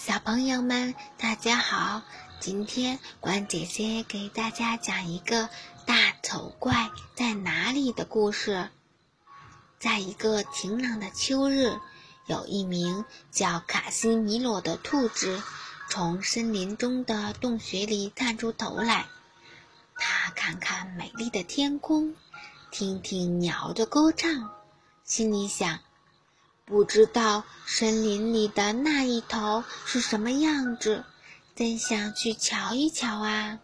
小朋友们，大家好！今天关姐姐给大家讲一个大丑怪在哪里的故事。在一个晴朗的秋日，有一名叫卡西米罗的兔子从森林中的洞穴里探出头来。他看看美丽的天空，听听鸟的歌唱，心里想。不知道森林里的那一头是什么样子，真想去瞧一瞧啊！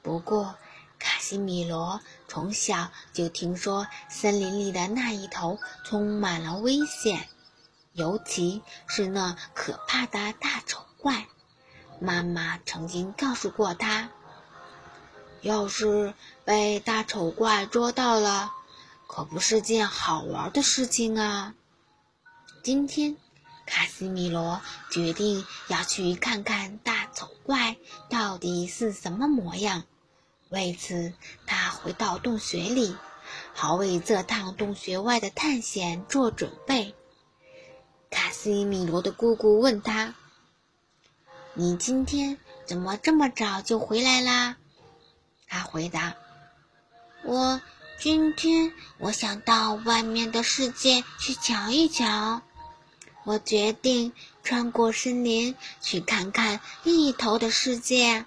不过，卡西米罗从小就听说森林里的那一头充满了危险，尤其是那可怕的大丑怪。妈妈曾经告诉过他，要是被大丑怪捉到了，可不是件好玩的事情啊！今天，卡西米罗决定要去看看大丑怪到底是什么模样。为此，他回到洞穴里，好为这趟洞穴外的探险做准备。卡西米罗的姑姑问他：“你今天怎么这么早就回来啦？”他回答：“我今天我想到外面的世界去瞧一瞧。”我决定穿过森林去看看另一头的世界。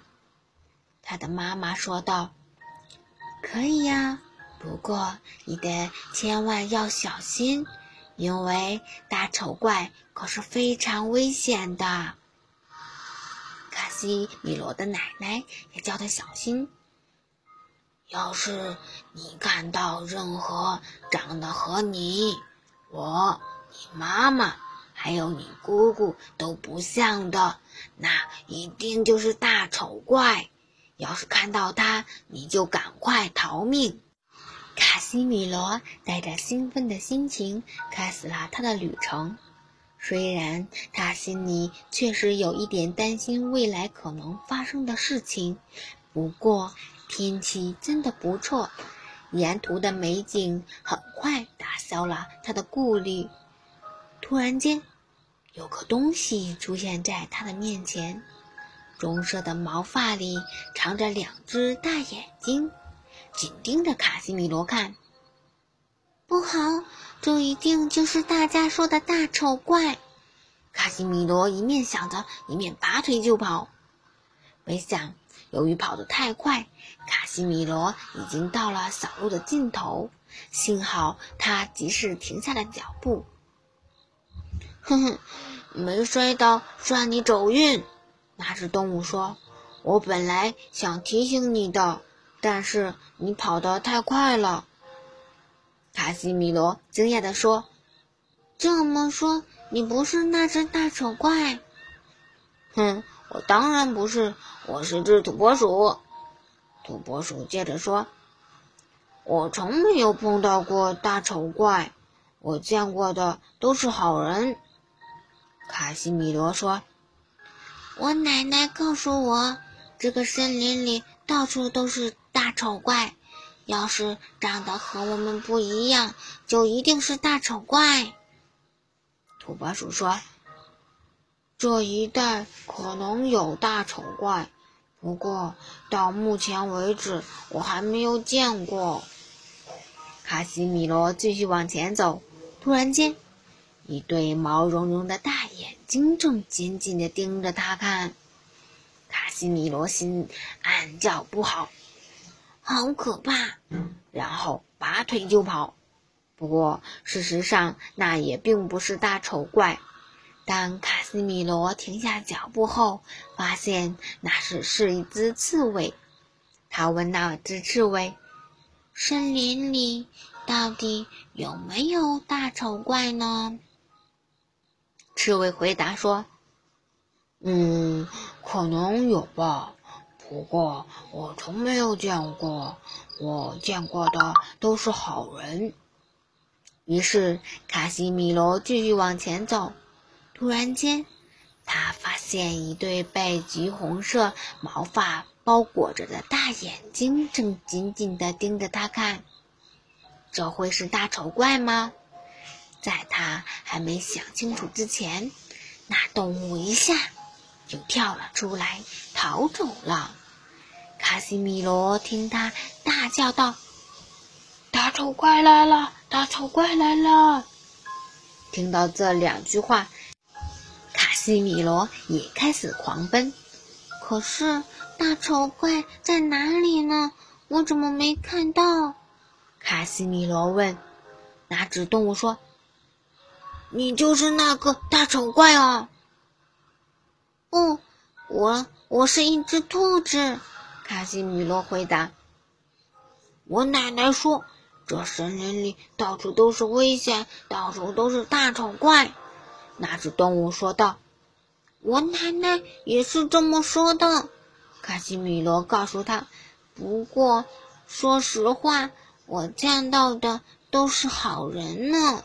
他的妈妈说道：“可以呀，不过你得千万要小心，因为大丑怪可是非常危险的。”卡西米罗的奶奶也叫他小心。要是你看到任何长得和你、我、你妈妈，还有你姑姑都不像的，那一定就是大丑怪。要是看到他，你就赶快逃命。卡西米罗带着兴奋的心情开始了他的旅程。虽然他心里确实有一点担心未来可能发生的事情，不过天气真的不错，沿途的美景很快打消了他的顾虑。突然间，有个东西出现在他的面前，棕色的毛发里藏着两只大眼睛，紧盯着卡西米罗看。不好，这一定就是大家说的大丑怪！卡西米罗一面想着，一面拔腿就跑。没想，由于跑得太快，卡西米罗已经到了小路的尽头。幸好他及时停下了脚步。哼哼，没摔倒算你走运。那只动物说：“我本来想提醒你的，但是你跑得太快了。”卡西米罗惊讶地说：“这么说，你不是那只大丑怪？”“哼，我当然不是，我是只土拨鼠。”土拨鼠接着说：“我从没有碰到过大丑怪，我见过的都是好人。”卡西米罗说：“我奶奶告诉我，这个森林里到处都是大丑怪，要是长得和我们不一样，就一定是大丑怪。”土拨鼠说：“这一带可能有大丑怪，不过到目前为止我还没有见过。”卡西米罗继续往前走，突然间。一对毛茸茸的大睛正紧紧地盯着他看，卡西米罗心暗叫不好，好可怕！然后拔腿就跑。不过事实上，那也并不是大丑怪。当卡西米罗停下脚步后，发现那是是一只刺猬。他问那只刺猬：“森林里到底有没有大丑怪呢？”刺猬回答说：“嗯，可能有吧，不过我从没有见过。我见过的都是好人。”于是卡西米罗继续往前走。突然间，他发现一对被橘红色毛发包裹着的大眼睛正紧紧地盯着他看。这会是大丑怪吗？在他还没想清楚之前，那动物一下就跳了出来，逃走了。卡西米罗听他大叫道：“大丑怪来了！大丑怪来了！”听到这两句话，卡西米罗也开始狂奔。可是大丑怪在哪里呢？我怎么没看到？卡西米罗问。那只动物说：“你就是那个大丑怪哦。”“不，我我是一只兔子。”卡西米罗回答。“我奶奶说，这森林里到处都是危险，到处都是大丑怪。”那只动物说道。“我奶奶也是这么说的。”卡西米罗告诉他。“不过，说实话，我见到的都是好人呢。”